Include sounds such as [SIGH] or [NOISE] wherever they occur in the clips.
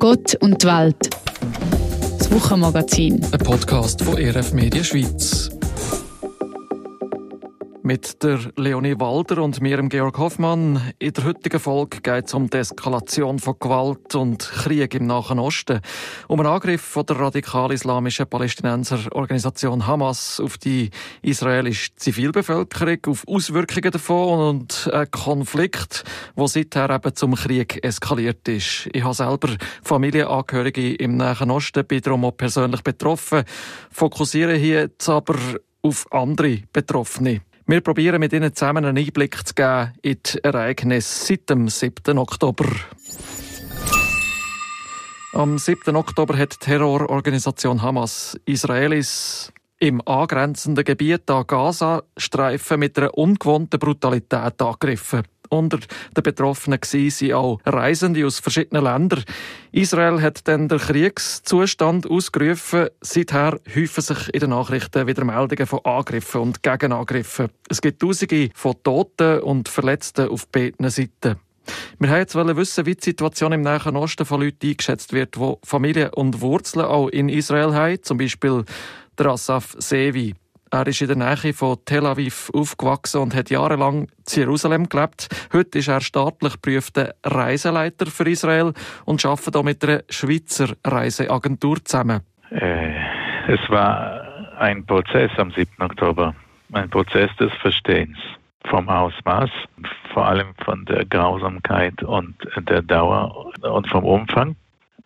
Gott und die Welt. Das Wochenmagazin. Ein Podcast von RF Media Schweiz. Mit der Leonie Walder und mir, Georg Hoffmann. In der heutigen Folge geht es um die Eskalation von Gewalt und Krieg im Nahen Osten, um einen Angriff von der radikal-islamischen Palästinenserorganisation Hamas auf die israelische Zivilbevölkerung, auf Auswirkungen davon und einen Konflikt, der seither eben zum Krieg eskaliert ist. Ich habe selber Familienangehörige im Nahen Osten, bin darum auch persönlich betroffen, fokussiere hier jetzt aber auf andere Betroffene. Wir probieren mit Ihnen zusammen einen Einblick zu geben in die Ereignisse seit dem 7. Oktober. Am 7. Oktober hat die Terrororganisation Hamas Israelis im angrenzenden Gebiet an Gaza-Streifen mit einer ungewohnten Brutalität angegriffen. Unter den Betroffenen waren auch Reisende aus verschiedenen Ländern. Israel hat dann den Kriegszustand ausgerufen. Seither häufen sich in den Nachrichten wieder Meldungen von Angriffen und Gegenangriffen. Es gibt Tausende von Toten und Verletzten auf beiden Seiten. Wir wollten jetzt wissen, wie die Situation im Nahen Osten von Leuten eingeschätzt wird, die Familie und Wurzeln auch in Israel haben, zum Beispiel der Asaf Sevi. Er ist in der Nähe von Tel Aviv aufgewachsen und hat jahrelang in Jerusalem gelebt. Heute ist er staatlich geprüfter Reiseleiter für Israel und arbeitet auch mit einer Schweizer Reiseagentur zusammen. Äh, es war ein Prozess am 7. Oktober, ein Prozess des Verstehens vom Ausmaß, vor allem von der Grausamkeit und der Dauer und vom Umfang.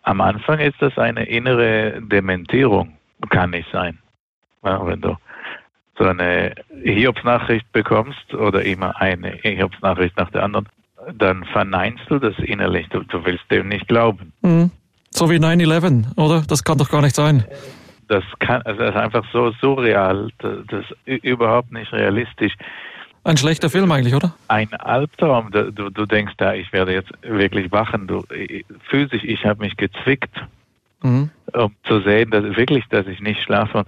Am Anfang ist das eine innere Dementierung, kann nicht sein. Ja, wenn du so eine Hiobsnachricht bekommst oder immer eine Hiobsnachricht nach der anderen, dann verneinst du das innerlich. Du, du willst dem nicht glauben. Mhm. So wie 9-11, oder? Das kann doch gar nicht sein. Das kann, also das ist einfach so surreal, das, ist überhaupt nicht realistisch. Ein schlechter Film eigentlich, oder? Ein Albtraum. Du, du denkst da, ich werde jetzt wirklich wachen. Du, physisch, ich habe mich gezwickt, mhm. um zu sehen, dass wirklich, dass ich nicht schlafe.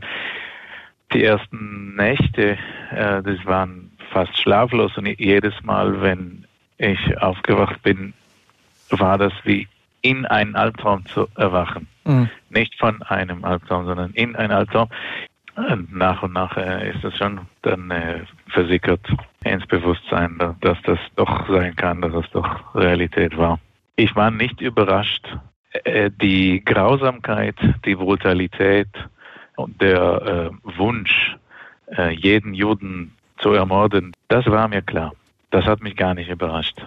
Die ersten Nächte, äh, das waren fast schlaflos und jedes Mal, wenn ich aufgewacht bin, war das wie in einen Albtraum zu erwachen. Mhm. Nicht von einem Albtraum, sondern in einen Albtraum. Und nach und nach äh, ist das schon dann äh, versickert ins Bewusstsein, dass das doch sein kann, dass das doch Realität war. Ich war nicht überrascht. Äh, die Grausamkeit, die Brutalität, der äh, Wunsch, äh, jeden Juden zu ermorden, das war mir klar. Das hat mich gar nicht überrascht.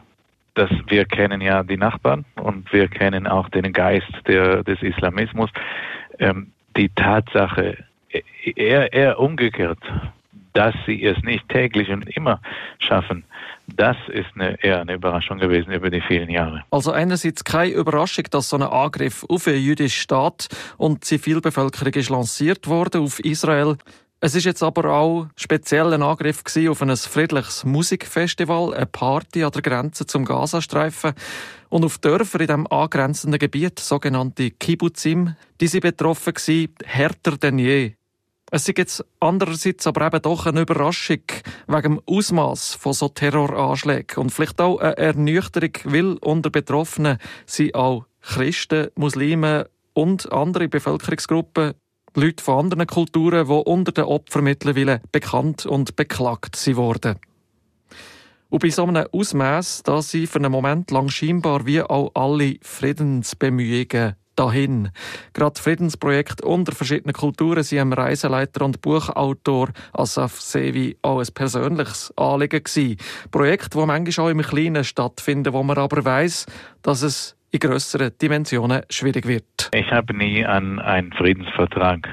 Das, wir kennen ja die Nachbarn und wir kennen auch den Geist der, des Islamismus. Ähm, die Tatsache, eher, eher umgekehrt, dass sie es nicht täglich und immer schaffen, das ist eine, eher eine Überraschung gewesen über die vielen Jahre. Also einerseits keine Überraschung, dass so ein Angriff auf einen jüdischen Staat und die Zivilbevölkerung ist lanciert worden auf Israel. Es ist jetzt aber auch speziell ein Angriff auf ein friedliches Musikfestival, eine Party an der Grenze zum Gazastreifen und auf Dörfer in dem angrenzenden Gebiet, sogenannte Kibbutzim, die sie betroffen waren, härter denn je. Es ist jetzt andererseits aber eben doch eine Überraschung wegen dem Ausmaß von so Terroranschlägen und vielleicht auch eine Ernüchterung, weil unter Betroffenen sind auch Christen, Muslime und andere Bevölkerungsgruppen, Leute von anderen Kulturen, die unter den Opfern mittlerweile bekannt und beklagt sind worden. Und bei so einem Ausmaß, da sind für einen Moment lang scheinbar wie auch alle Friedensbemühungen dahin. Gerade Friedensprojekte unter verschiedenen Kulturen sind dem Reiseleiter und Buchautor Asaf Sevi auch ein persönliches Anliegen gewesen. Projekte, die manchmal auch im Kleinen stattfinden, wo man aber weiß, dass es in größeren Dimensionen schwierig wird. Ich habe nie an einen Friedensvertrag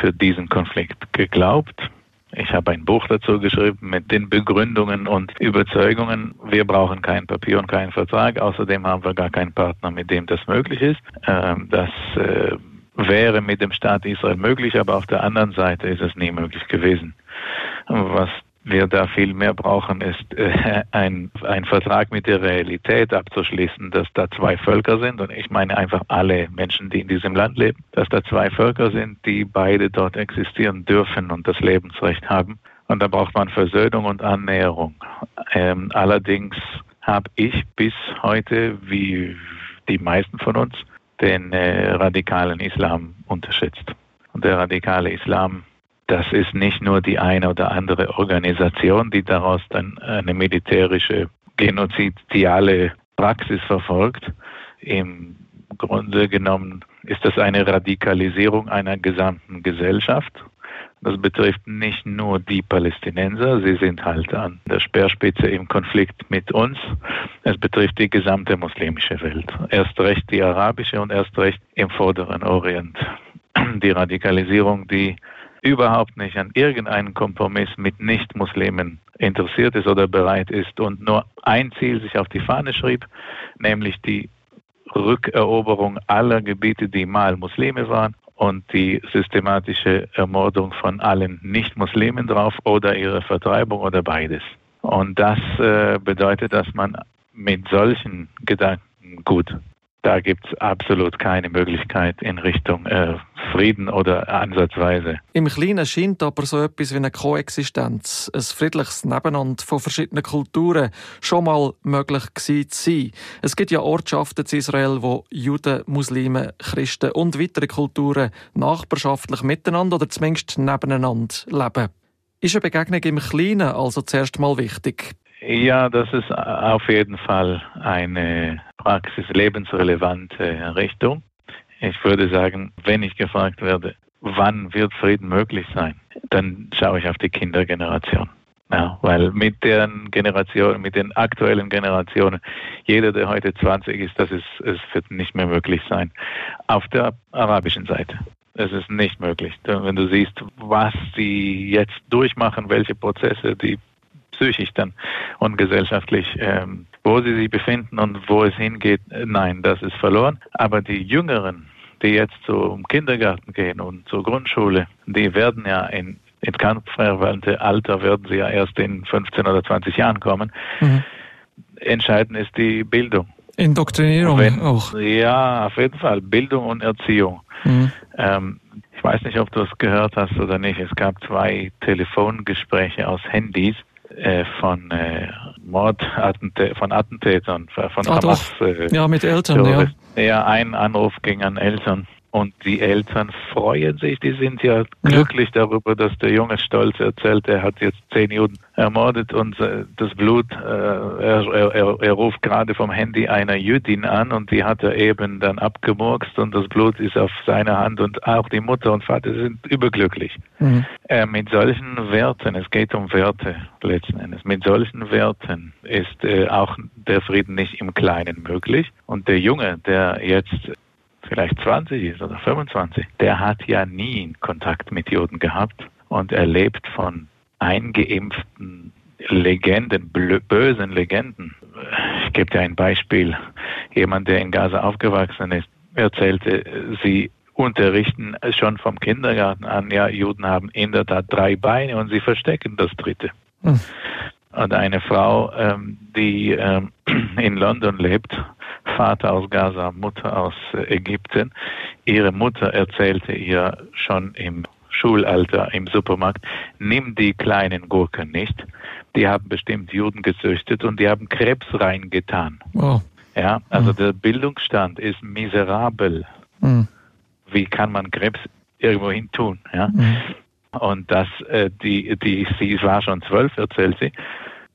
für diesen Konflikt geglaubt. Ich habe ein Buch dazu geschrieben mit den Begründungen und Überzeugungen. Wir brauchen kein Papier und keinen Vertrag. Außerdem haben wir gar keinen Partner, mit dem das möglich ist. Ähm, das äh, wäre mit dem Staat Israel möglich, aber auf der anderen Seite ist es nie möglich gewesen. Was wir da viel mehr brauchen, ist äh, [LAUGHS] ein, ein Vertrag mit der Realität abzuschließen, dass da zwei Völker sind. Und ich meine einfach alle Menschen, die in diesem Land leben, dass da zwei Völker sind, die beide dort existieren dürfen und das Lebensrecht haben. Und da braucht man Versöhnung und Annäherung. Ähm, allerdings habe ich bis heute, wie die meisten von uns, den äh, radikalen Islam unterschätzt. Und der radikale Islam, das ist nicht nur die eine oder andere Organisation, die daraus dann eine militärische genozidiale Praxis verfolgt. Im Grunde genommen ist das eine Radikalisierung einer gesamten Gesellschaft. Das betrifft nicht nur die Palästinenser, sie sind halt an der Speerspitze im Konflikt mit uns. Es betrifft die gesamte muslimische Welt. Erst recht die arabische und erst recht im vorderen Orient. Die Radikalisierung, die überhaupt nicht an irgendeinen Kompromiss mit Nicht-Muslimen interessiert ist oder bereit ist und nur ein Ziel sich auf die Fahne schrieb, nämlich die Rückeroberung aller Gebiete, die mal Muslime waren und die systematische Ermordung von allen Nicht-Muslimen drauf oder ihre Vertreibung oder beides. Und das äh, bedeutet, dass man mit solchen Gedanken gut da gibt es absolut keine Möglichkeit in Richtung äh, Frieden oder ansatzweise. Im Kleinen scheint aber so etwas wie eine Koexistenz, ein friedliches Nebeneinander von verschiedenen Kulturen schon mal möglich gewesen zu sein. Es gibt ja Ortschaften in Israel, wo Juden, Muslime, Christen und weitere Kulturen nachbarschaftlich miteinander oder zumindest nebeneinander leben. Ist eine Begegnung im Kleinen also zuerst mal wichtig? Ja, das ist auf jeden Fall eine Praxis lebensrelevante Richtung. Ich würde sagen, wenn ich gefragt werde, wann wird Frieden möglich sein, dann schaue ich auf die Kindergeneration. Ja, weil mit den Generationen, mit den aktuellen Generationen, jeder, der heute 20 ist, das ist, es wird nicht mehr möglich sein. Auf der arabischen Seite. Es ist nicht möglich. Wenn du siehst, was sie jetzt durchmachen, welche Prozesse, die psychisch dann und gesellschaftlich, ähm, wo sie sich befinden und wo es hingeht, nein, das ist verloren. Aber die Jüngeren, die jetzt zum Kindergarten gehen und zur Grundschule, die werden ja in, in kampfverwandte Alter werden sie ja erst in 15 oder 20 Jahren kommen. Mhm. Entscheidend ist die Bildung. Indoktrinierung Wenn, auch. Ja, auf jeden Fall. Bildung und Erziehung. Mhm. Ähm, ich weiß nicht, ob du es gehört hast oder nicht. Es gab zwei Telefongespräche aus Handys äh, von äh, Mordattentä von Attentätern, von ah, Hamas. Äh, ja, mit Eltern, ja. Ja, ein Anruf ging an Eltern und die Eltern freuen sich, die sind ja glücklich ja. darüber, dass der Junge stolz erzählt, er hat jetzt zehn Juden ermordet und äh, das Blut, äh, er, er, er, ruft gerade vom Handy einer Jüdin an und die hat er eben dann abgemurkst und das Blut ist auf seiner Hand und auch die Mutter und Vater sind überglücklich. Mhm. Äh, mit solchen Werten, es geht um Werte letzten Endes, mit solchen Werten ist äh, auch der Frieden nicht im Kleinen möglich und der Junge, der jetzt vielleicht 20 ist oder 25, der hat ja nie Kontakt mit Juden gehabt und er lebt von eingeimpften Legenden, bösen Legenden. Ich gebe dir ein Beispiel. Jemand, der in Gaza aufgewachsen ist, erzählte, sie unterrichten schon vom Kindergarten an, ja, Juden haben in der Tat drei Beine und sie verstecken das dritte. Hm. Und eine Frau, ähm, die ähm, [CLEARS THROAT] in London lebt, Vater aus Gaza, Mutter aus äh, Ägypten. Ihre Mutter erzählte ihr schon im Schulalter im Supermarkt, nimm die kleinen Gurken nicht. Die haben bestimmt Juden gezüchtet und die haben Krebs reingetan. Oh. Ja, also mhm. der Bildungsstand ist miserabel. Mhm. Wie kann man Krebs irgendwo hin tun? Ja? Mhm. Und das, äh, die, die, sie war schon zwölf, erzählt sie,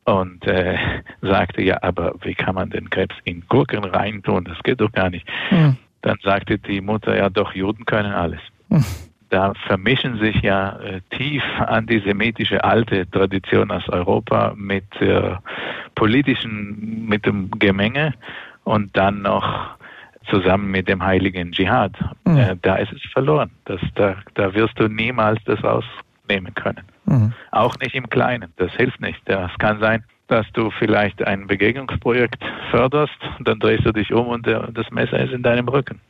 und äh, sagte, ja, aber wie kann man den Krebs in Gurken reintun? Das geht doch gar nicht. Mhm. Dann sagte die Mutter, ja doch, Juden können alles. Mhm. Da vermischen sich ja äh, tief antisemitische alte Tradition aus Europa mit äh, politischen, mit dem Gemenge und dann noch zusammen mit dem heiligen Dschihad. Mhm. Äh, da ist es verloren. Das, da, da wirst du niemals das rausnehmen können. Mhm. Auch nicht im Kleinen. Das hilft nicht. Das kann sein, dass du vielleicht ein Begegnungsprojekt förderst, dann drehst du dich um und das Messer ist in deinem Rücken.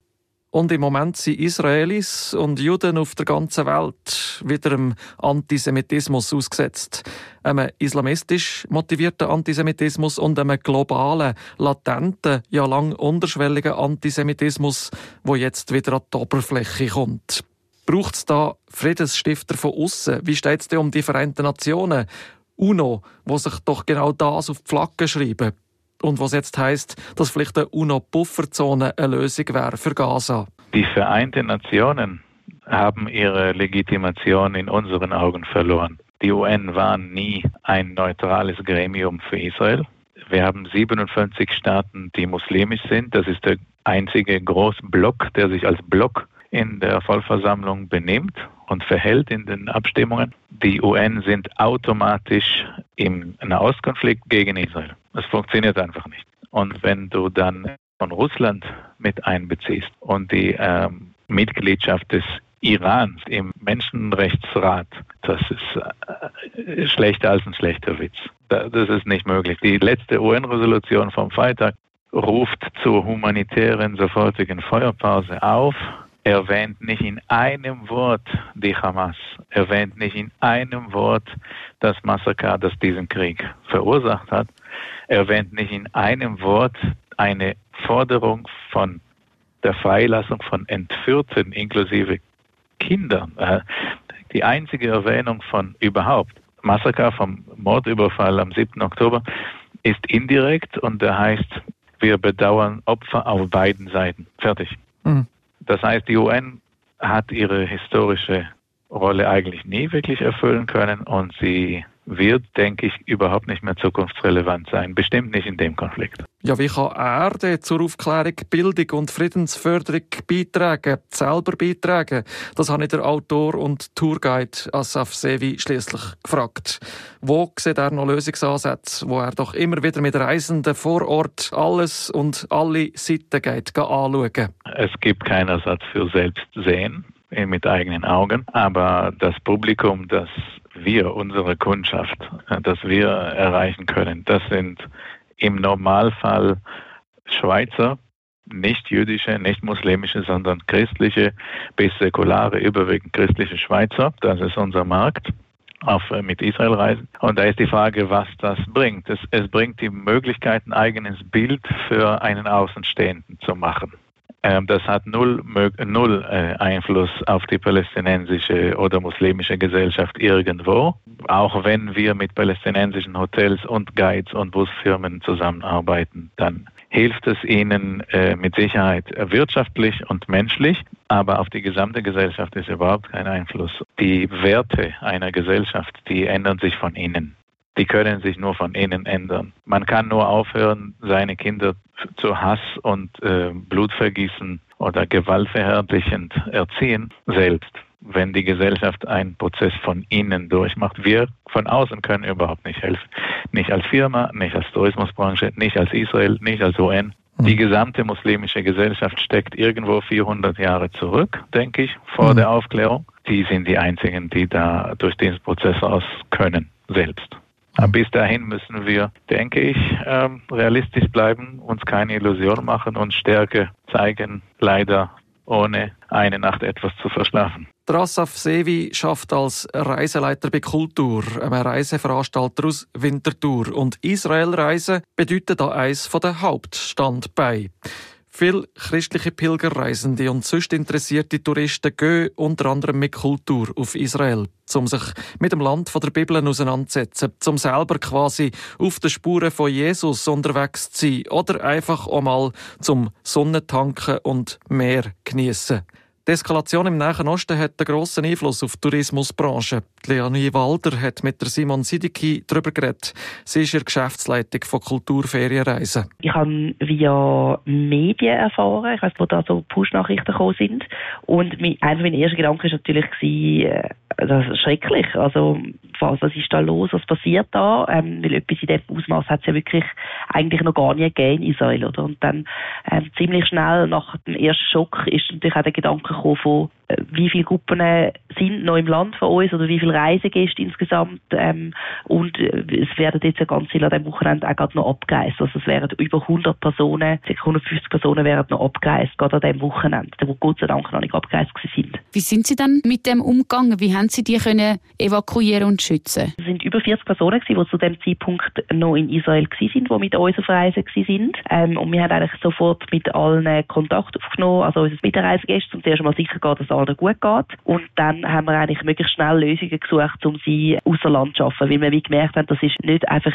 Und im Moment sind Israelis und Juden auf der ganzen Welt wieder einem Antisemitismus ausgesetzt. Einem islamistisch motivierten Antisemitismus und einem globalen, latenten, ja lang unterschwelligen Antisemitismus, wo jetzt wieder an die Oberfläche kommt. Braucht es da Friedensstifter von außen? Wie steht es denn um die Vereinten Nationen? UNO, wo sich doch genau das auf die Flagge schreiben. und was jetzt heißt, dass vielleicht eine UNO-Pufferzone eine Lösung wäre für Gaza. Die Vereinten Nationen haben ihre Legitimation in unseren Augen verloren. Die UN war nie ein neutrales Gremium für Israel. Wir haben 57 Staaten, die muslimisch sind. Das ist der einzige große Block, der sich als Block in der Vollversammlung benimmt und verhält in den Abstimmungen. Die UN sind automatisch im Nahostkonflikt gegen Israel. Das funktioniert einfach nicht. Und wenn du dann von Russland mit einbeziehst und die ähm, Mitgliedschaft des Irans im Menschenrechtsrat, das ist äh, schlechter als ein schlechter Witz. Das ist nicht möglich. Die letzte UN-Resolution vom Freitag ruft zur humanitären sofortigen Feuerpause auf, erwähnt nicht in einem Wort die Hamas, erwähnt nicht in einem Wort das Massaker, das diesen Krieg verursacht hat, erwähnt nicht in einem Wort eine Forderung von der Freilassung von Entführten inklusive Kindern. Äh, die einzige Erwähnung von überhaupt Massaker vom Mordüberfall am 7. Oktober ist indirekt und der heißt, wir bedauern Opfer auf beiden Seiten. Fertig. Mhm. Das heißt, die UN hat ihre historische Rolle eigentlich nie wirklich erfüllen können und sie wird, denke ich, überhaupt nicht mehr zukunftsrelevant sein. Bestimmt nicht in dem Konflikt. Ja, wie kann er denn zur Aufklärung, Bildung und Friedensförderung beitragen, selber beitragen? Das habe ich der Autor und Tourguide Asaf Sevi schließlich gefragt. Wo sieht er noch Lösungsansätze, wo er doch immer wieder mit Reisenden vor Ort alles und alle Seiten geht, anschauen? Es gibt keinen Ersatz für Selbstsehen mit eigenen Augen, aber das Publikum, das wir, unsere Kundschaft, äh, das wir erreichen können, das sind im Normalfall Schweizer, nicht jüdische, nicht muslimische, sondern christliche bis säkulare, überwiegend christliche Schweizer. Das ist unser Markt auf, äh, mit Israel reisen. Und da ist die Frage, was das bringt. Es, es bringt die Möglichkeit, ein eigenes Bild für einen Außenstehenden zu machen. Ähm, das hat null, null äh, Einfluss auf die palästinensische oder muslimische Gesellschaft irgendwo. Auch wenn wir mit palästinensischen Hotels und Guides und Busfirmen zusammenarbeiten, dann hilft es ihnen äh, mit Sicherheit wirtschaftlich und menschlich, aber auf die gesamte Gesellschaft ist überhaupt kein Einfluss. Die Werte einer Gesellschaft, die ändern sich von innen die können sich nur von innen ändern. Man kann nur aufhören, seine Kinder zu Hass und äh, Blutvergießen oder gewaltverherrlichend erziehen, selbst wenn die Gesellschaft einen Prozess von innen durchmacht. Wir von außen können überhaupt nicht helfen. Nicht als Firma, nicht als Tourismusbranche, nicht als Israel, nicht als UN. Die mhm. gesamte muslimische Gesellschaft steckt irgendwo 400 Jahre zurück, denke ich, vor mhm. der Aufklärung. Die sind die einzigen, die da durch diesen Prozess aus können, selbst. Bis dahin müssen wir, denke ich, ähm, realistisch bleiben, uns keine Illusion machen und Stärke zeigen, leider ohne eine Nacht etwas zu verschlafen. Drassaf Sevi schafft als Reiseleiter bei Kultur, einem Reiseveranstalter aus Winterthur. Und Israelreisen bedeutet da eins der Hauptstandbeine. Viele christliche Pilgerreisende und sonst interessierte Touristen gehen unter anderem mit Kultur auf Israel, um sich mit dem Land der Bibel auseinanderzusetzen, um selber quasi auf den Spuren von Jesus unterwegs zu sein oder einfach einmal zum Sonnentanken und Meer geniessen. Die Eskalation im Nahen Osten hat einen grossen Einfluss auf die Tourismusbranche. Leonie Walder hat mit der Simon Sidiki darüber geredet. Sie ist in Geschäftsleitung von Kulturferienreisen. Ich habe via Medien erfahren, ich weiß, wo da so Push-Nachrichten gekommen sind. Und einer meiner ersten Gedanken war natürlich, äh, das ist schrecklich. Also, was, was ist da los? Was passiert da? Ähm, weil etwas in diesem Ausmaß hat es ja wirklich eigentlich noch gar nie gegeben in Israel, oder? Und dann ähm, ziemlich schnell nach dem ersten Schock ist natürlich auch der Gedanke gekommen von, äh, wie viele Gruppen sind noch im Land von uns oder wie viele Reisegäste insgesamt. Ähm, und äh, es werden jetzt eine ganze an diesem Wochenende auch gerade noch abgereist. Also es wären über 100 Personen, ca. 150 Personen wären noch abgereist, gerade an diesem Wochenende, wo Gott sei Dank noch nicht abgereist sind. Wie sind Sie dann mit dem umgegangen? Wie haben Sie die können evakuieren und schützen? Es sind über 40 Personen die zu dem Zeitpunkt noch in Israel waren, die mit uns auf Reise waren. Ähm, und wir haben eigentlich sofort mit allen Kontakt aufgenommen, also unsere Mitreisegäste, um zuerst mal sicher gehen, dass allen gut geht. Und dann haben wir eigentlich möglichst schnell Lösungen gesucht, um sie außer Land zu schaffen, weil wir wie gemerkt haben, das ist nicht einfach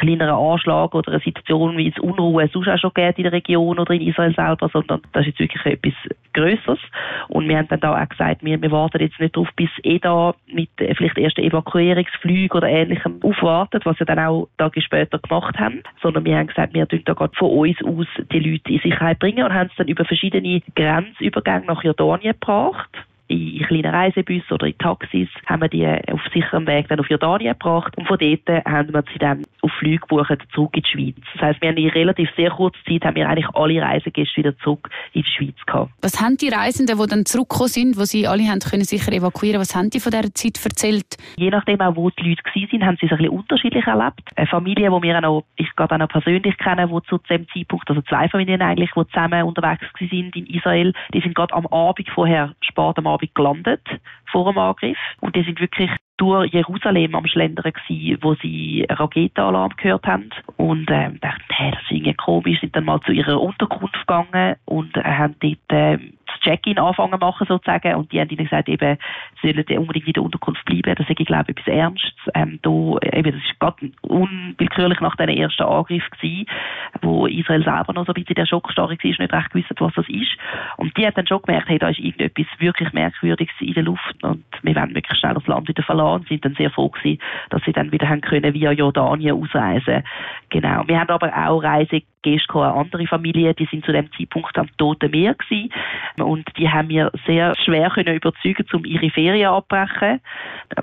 ein kleinerer Anschlag oder eine Situation wie es Unruhe sonst auch schon gibt in der Region oder in Israel selber, sondern das ist jetzt wirklich etwas Größeres. Und wir haben dann da auch gesagt, wir, wir warten jetzt nicht darauf, bis EDA mit äh, vielleicht ersten Evakuierungsflügen oder ähnlichem aufwartet, was sie dann auch Tage später gemacht haben, sondern wir haben gesagt, wir tun da gerade von uns aus die Leute in Sicherheit bringen und haben es dann über verschiedene Grenzübergänge nach Jordanien gebracht in kleinen Reisebussen oder in Taxis haben wir die auf sicherem Weg dann auf Jordanien gebracht und von dort haben wir sie dann auf Flüge gebucht zurück in die Schweiz. Das heisst, wir haben in relativ sehr kurzer Zeit haben wir eigentlich alle Reisegäste wieder zurück in die Schweiz gehabt. Was haben die Reisenden, die dann zurückgekommen sind, wo sie alle haben können sicher evakuieren, was haben die von dieser Zeit erzählt? Je nachdem auch, wo die Leute waren, haben sie es ein bisschen unterschiedlich erlebt. Eine Familie, die wir auch noch, ich gerade auch noch persönlich kenne, die zu dem Zeitpunkt, also zwei Familien eigentlich, die zusammen unterwegs sind in Israel, die sind gerade am Abend vorher, spät am Abend Abend gelandet vor dem Angriff. Und die sind wirklich durch Jerusalem am Schlendern gewesen, wo sie Raketenalarm gehört haben. Und äh, dachten, hey, das ist irgendwie komisch, sind dann mal zu ihrer Unterkunft gegangen und äh, haben dort äh, das Check-in anfangen machen sozusagen. Und die haben ihnen gesagt, eben, sie sollen unbedingt in der Unterkunft bleiben, das ist, glaube ich, etwas Ernstes. Ähm, da, eben, das ist gerade unwillkürlich nach diesem ersten Angriff gewesen, wo Israel selber noch so ein bisschen der Schockstarre war, nicht recht gewusst was das ist. Und die haben dann schon gemerkt, hey, da ist irgendetwas wirklich Merkwürdiges in der Luft und wir wollen wirklich schnell das Land wieder verlassen sind dann sehr froh gewesen, dass sie dann wieder haben können via Jordanien ausreisen. Genau. Wir haben aber auch Reise Gestern eine andere Familie, die sind zu dem Zeitpunkt am Toten Meer gewesen. Und die haben mir sehr schwer können überzeugen, um ihre Ferien abbrechen.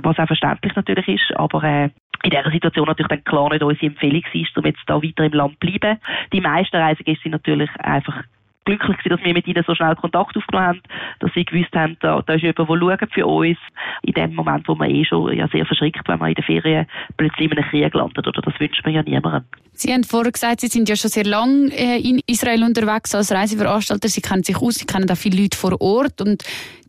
Was auch verständlich natürlich ist, aber, äh, in dieser Situation natürlich dann klar nicht unsere Empfehlung ist, um jetzt da weiter im Land zu bleiben. Die meisten Reisegäste sind natürlich einfach glücklich dass wir mit ihnen so schnell Kontakt aufgenommen haben, dass sie gewusst haben, da, da ist jemand, der für uns. In dem Moment, wo man eh schon ja, sehr verschrickt, wenn man in der Ferien plötzlich in einem Krieg landet, oder das wünscht man ja niemandem. Sie haben vorher gesagt, Sie sind ja schon sehr lange äh, in Israel unterwegs als Reiseveranstalter. Sie kennen sich aus, Sie kennen auch viele Leute vor Ort und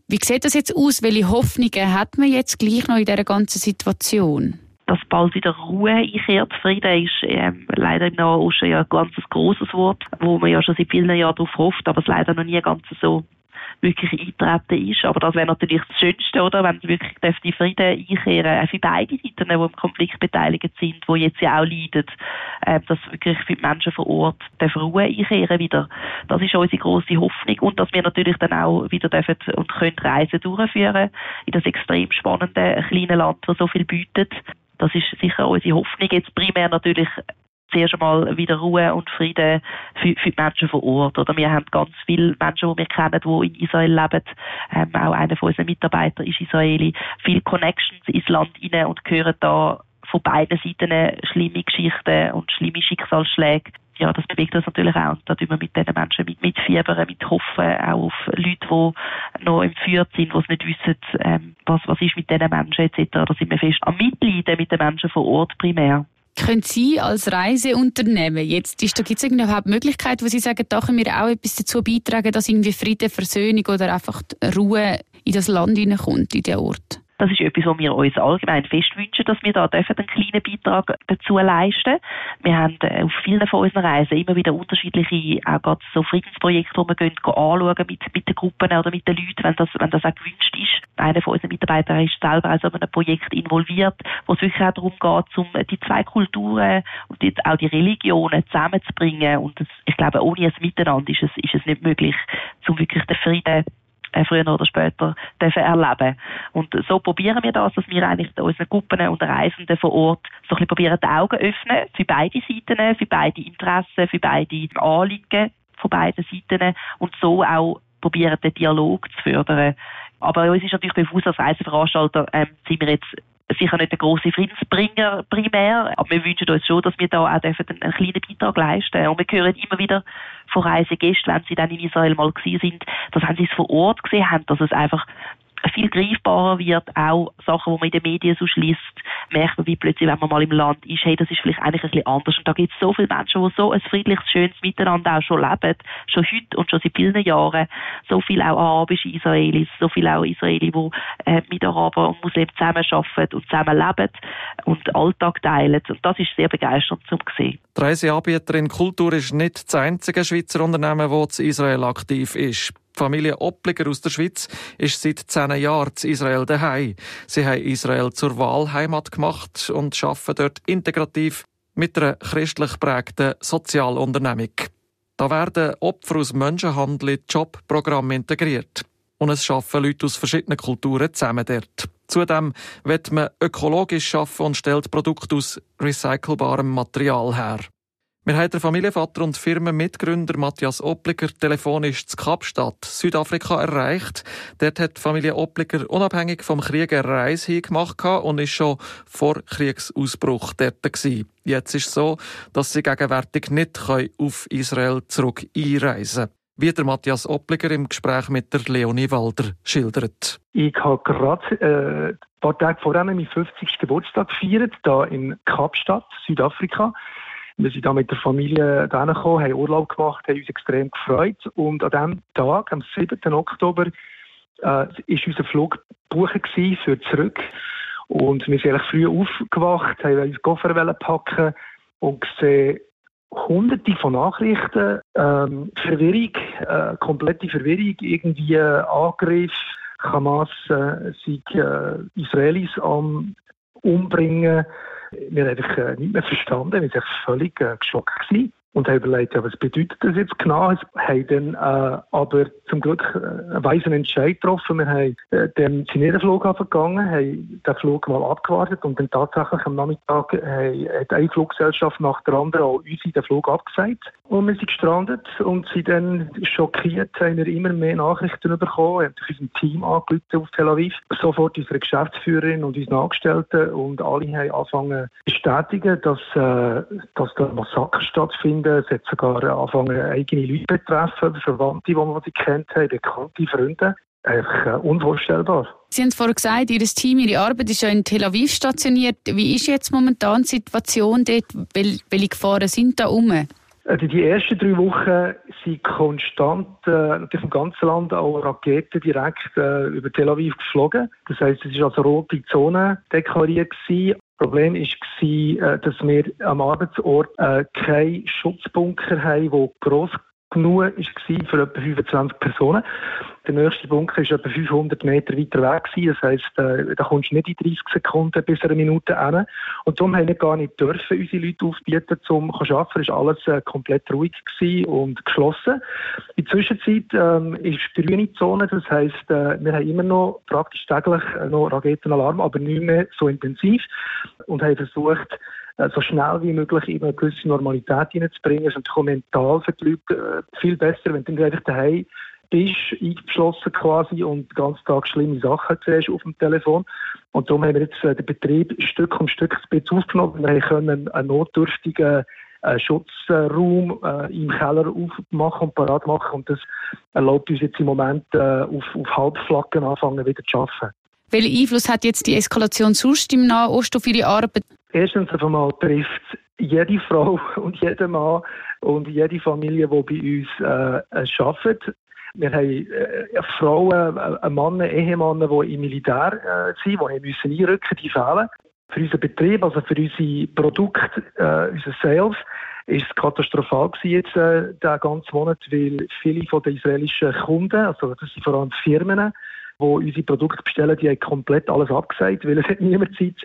wie sieht das jetzt aus? Welche Hoffnungen hat man jetzt gleich noch in dieser ganzen Situation? Dass bald wieder Ruhe einkehrt. Frieden ist ähm, leider im Nahen Osten ja ein ganz grosses Wort, wo man ja schon seit vielen Jahren darauf hofft, aber es leider noch nie ganz so wirklich eintreten ist. Aber das wäre natürlich das Schönste, oder? Wenn wirklich die Frieden einkehren, auch für beide Seiten, die im Konflikt beteiligt sind, die jetzt ja auch leiden, äh, dass wirklich für die Menschen vor Ort Ruhe einkehren wieder. Das ist unsere grosse Hoffnung. Und dass wir natürlich dann auch wieder dürfen und können Reisen durchführen in das extrem spannende kleine Land, das so viel bietet. Das ist sicher unsere Hoffnung. Jetzt primär natürlich zuerst einmal wieder Ruhe und Frieden für, für, die Menschen vor Ort. Oder wir haben ganz viele Menschen, die wir kennen, die in Israel leben. Ähm, auch einer von unseren Mitarbeitern ist Israeli. Viele Connections ins Land hinein und hören da von beiden Seiten schlimme Geschichten und schlimme Schicksalsschläge. Ja, das bewegt uns natürlich auch. Und da tun wir mit diesen Menschen mit, mitfiebern, mit hoffen, auch auf Leute, die noch entführt sind, die nicht wissen, ähm, was, was ist mit diesen Menschen etc. Da sind wir fest am Mitleiden mit den Menschen vor Ort primär. Können Sie als Reiseunternehmen jetzt, ist, da gibt es überhaupt Möglichkeiten, wo Sie sagen, da können wir auch etwas dazu beitragen, dass irgendwie Frieden, Versöhnung oder einfach Ruhe in das Land hineinkommt, in den Ort? Das ist etwas, was wir uns allgemein fest wünschen, dass wir da einen kleinen Beitrag dazu leisten. Wir haben äh, auf vielen von unseren Reisen immer wieder unterschiedliche, auch gerade so Friedensprojekte, wo wir gehen, anschauen mit, mit den Gruppen oder mit den Leuten, wenn das, wenn das auch gewünscht ist. Einer von unseren Mitarbeitern ist selber also in einem Projekt involviert, wo es wirklich auch darum geht, um die zwei Kulturen und jetzt auch die Religionen zusammenzubringen. Und das, ich glaube, ohne ein Miteinander ist es, ist es nicht möglich, um wirklich den Frieden früher oder später dürfen erleben. Und so probieren wir das, dass wir eigentlich unseren Gruppen und Reisenden vor Ort so ein bisschen probieren, die Augen öffnen für beide Seiten, für beide Interessen, für beide Anliegen von beiden Seiten und so auch probieren, den Dialog zu fördern. Aber uns ist natürlich bewusst, als Reiseveranstalter ähm, sind wir jetzt sicher nicht der große Friedensbringer primär, aber wir wünschen uns schon, dass wir da auch einen, einen kleinen Beitrag leisten. Und wir hören immer wieder von Reisegästen, wenn sie dann in Israel mal gewesen sind, dass wenn sie es vor Ort gesehen haben, dass es einfach viel greifbarer wird, auch Sachen, die man in den Medien so schließt, merkt man, wie plötzlich, wenn man mal im Land ist, hey, das ist vielleicht eigentlich ein bisschen anders. Und da gibt es so viele Menschen, die so ein friedliches, schönes Miteinander auch schon leben, schon heute und schon seit vielen Jahren. So viel auch arabische Israelis, so viel auch Israelis, die äh, mit Arabern und Muslimen zusammenarbeiten und zusammen leben und Alltag teilen. Und das ist sehr begeisternd zu sehen. Die Reiseanbieterin Kultur ist nicht das einzige Schweizer Unternehmen, das in Israel aktiv ist. Die Familie Oppliger aus der Schweiz ist seit zehn Jahren in Israel daheim. Sie haben Israel zur Wahlheimat gemacht und arbeiten dort integrativ mit einer christlich prägten Sozialunternehmung. Da werden Opfer aus Menschenhandel in Jobprogramme integriert. Und es arbeiten Leute aus verschiedenen Kulturen zusammen dort. Zudem wird man ökologisch arbeiten und stellt Produkte aus recycelbarem Material her. Wir haben den Familienvater und Firmenmitgründer Matthias Oppliger telefonisch zu Kapstadt, Südafrika, erreicht. Dort hat die Familie Oppliger unabhängig vom Krieg eine Reise hingemacht und ist schon vor Kriegsausbruch dort gewesen. Jetzt ist es so, dass sie gegenwärtig nicht auf Israel zurück einreisen können wie der Matthias Oppliger im Gespräch mit der Leonie Walder schildert. Ich habe gerade äh, ein paar Tage vorher meinen 50. Geburtstag gefeiert, hier in Kapstadt, Südafrika. Wir sind da mit der Familie gekommen, haben Urlaub gemacht, haben uns extrem gefreut. Und an diesem Tag, am 7. Oktober, äh, ist unser Flug gebucht für zurück. Und wir sind früh aufgewacht, haben uns Koffer packen und gesehen, hunderte von Nachrichten, ähm, Verwirrung, äh, komplette Verwirrung, irgendwie äh, Angriff, Hamas äh, sich äh, Israelis am Umbringen, wir haben einfach äh, nicht mehr verstanden, wir waren völlig äh, geschockt gewesen und haben überlegt, ja, was bedeutet das jetzt genau? Wir haben dann äh, aber zum Glück äh, einen weisen Entscheid getroffen. Wir haben äh, in den Flughafen gegangen, haben den Flug mal abgewartet und dann tatsächlich am Nachmittag äh, hat eine Fluggesellschaft nach der anderen auch uns den Flug abgesagt. Und wir sind gestrandet und sind dann schockiert, haben wir immer mehr Nachrichten bekommen, haben unserem Team angerufen auf Tel Aviv, sofort unsere Geschäftsführerin und unsere Angestellten und alle haben angefangen zu bestätigen, dass, äh, dass da Massaker stattfinden. Es hat sogar angefangen, eigene Leute betreffen, Verwandte, die man sie kennt haben, bekannte Freunde. Einfach äh, unvorstellbar. Sie haben vorhin gesagt, Ihr Team, Ihre Arbeit ist ja in Tel Aviv stationiert. Wie ist jetzt momentan die Situation dort? welche Gefahren sind da rum? Also die ersten drei Wochen sind konstant äh, natürlich im ganzen Land auch Raketen direkt äh, über Tel Aviv geflogen. Das heißt, es ist also rote Zone deklariert gewesen. Problem war, äh, dass wir am Arbeitsort äh, keinen Schutzbunker haben, der gross genug war für etwa 25 Personen. Der nächste Bunker war etwa 500 Meter weiter weg. Das heisst, äh, da kommst du nicht in 30 Sekunden bis eine Minute hin. Und darum haben wir gar nicht dürfen, unsere Leute aufbieten, um zu arbeiten. Es war alles äh, komplett ruhig und geschlossen. In der Zwischenzeit ähm, ist grüne Zone. Das heisst, äh, wir haben immer noch praktisch täglich äh, noch Raketenalarm, aber nicht mehr so intensiv. Und haben versucht, so schnell wie möglich in eine gewisse Normalität hineinzubringen. Das ist natürlich auch mental für die Leute äh, viel besser, wenn du einfach daheim bist, eingeschlossen quasi und den ganzen Tag schlimme Sachen siehst auf dem Telefon. Und darum haben wir jetzt äh, den Betrieb Stück um Stück aufgenommen. Wir können einen notdürftigen äh, Schutzraum äh, im Keller aufmachen und parat machen. Und das erlaubt uns jetzt im Moment äh, auf, auf Halbflacken anfangen wieder zu arbeiten. Welchen Einfluss hat jetzt die Eskalation sonst im Nahen Osten auf Ihre Arbeit? Erstens einmal trifft jede Frau [LAUGHS] und jeder Mann und jede Familie, die bei uns äh, arbeitet. Wir haben äh, Frauen, äh, Männer, Ehemänner, die im Militär äh, sind, die müssen einrücken, die fehlen. Für unseren Betrieb, also für unsere Produkte, äh, unsere Sales, ist es katastrophal gewesen jetzt, äh, den ganzen Monat, weil viele von den israelischen Kunden, also das sind vor allem Firmen, die unsere Produkte bestellen, die haben komplett alles abgesagt, weil es hat niemand Zeit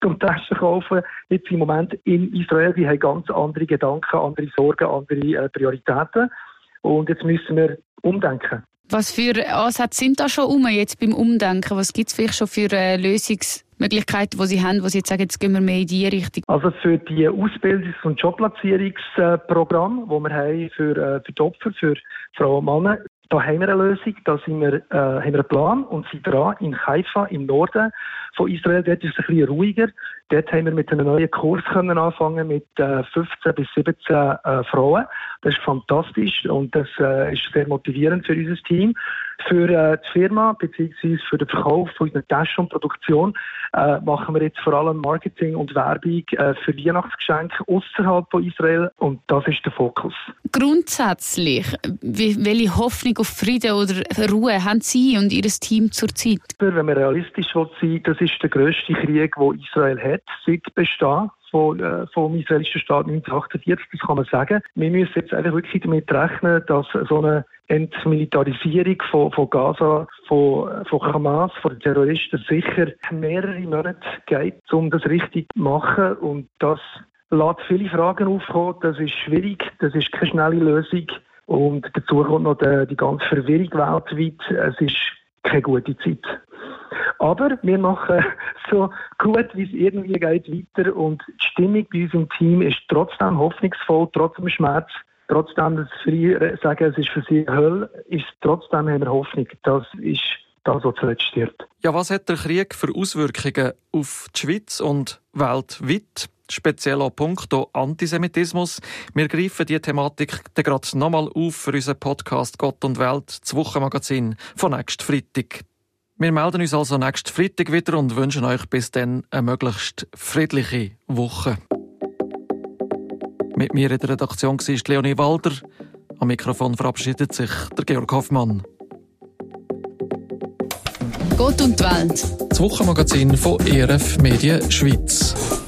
zum Testen kaufen. Jetzt im Moment in Israel, die haben ganz andere Gedanken, andere Sorgen, andere äh, Prioritäten. Und jetzt müssen wir umdenken. Was für Ansätze sind da schon um jetzt beim Umdenken? Was gibt es vielleicht schon für äh, Lösungsmöglichkeiten, die Sie haben, wo Sie jetzt sagen, jetzt gehen wir mehr in die Richtung? Also für die Ausbildungs- und Jobplatzierungsprogramme, die wir haben für, äh, für die Opfer, für Frauen und Männer, da haben wir eine Lösung, da sind wir, äh, haben wir einen Plan und sind dran in Haifa im Norden von Israel. Dort ist es ein bisschen ruhiger. Dort haben wir mit einem neuen Kurs können anfangen mit äh, 15 bis 17 äh, Frauen. Das ist fantastisch und das äh, ist sehr motivierend für unser Team. Für äh, die Firma bzw. für den Verkauf von unseren Taschen und Produktion äh, machen wir jetzt vor allem Marketing und Werbung äh, für Weihnachtsgeschenke außerhalb von Israel und das ist der Fokus. Grundsätzlich, welche Hoffnung auf Frieden oder Ruhe haben Sie und Ihr Team zurzeit? Wenn wir realistisch sind, das ist der grösste Krieg, den Israel hat seit Bestehen von, äh, vom israelischen Staat 1948, das kann man sagen. Wir müssen jetzt einfach wirklich damit rechnen, dass so eine Entmilitarisierung von, von Gaza, von, von Hamas, von den Terroristen sicher mehrere Monate geht, um das richtig zu machen und das lässt viele Fragen aufkommen. Das ist schwierig, das ist keine schnelle Lösung. Und dazu kommt noch die, die ganze Verwirrung weltweit. Es ist keine gute Zeit. Aber wir machen [LAUGHS] so gut, wie es irgendwie geht, weiter. Und die Stimmung bei uns im Team ist trotzdem hoffnungsvoll, trotz dem Schmerz. Trotzdem, dass viele sagen, es ist für sie Hölle, ist trotzdem haben wir Hoffnung. Das ist das, was zuletzt stirbt. Ja, was hat der Krieg für Auswirkungen auf die Schweiz und weltweit? Speziell auch punkto Antisemitismus. Wir greifen diese Thematik dann gerade nochmal auf für unseren Podcast Gott und Welt, das Wochenmagazin von nächsten Freitag. Wir melden uns also nächsten Freitag wieder und wünschen euch bis dann eine möglichst friedliche Woche. Mit mir in der Redaktion war Leonie Walder. Am Mikrofon verabschiedet sich der Georg Hoffmann. Gott und die Welt. Das Wochenmagazin von ERF Medien Schweiz.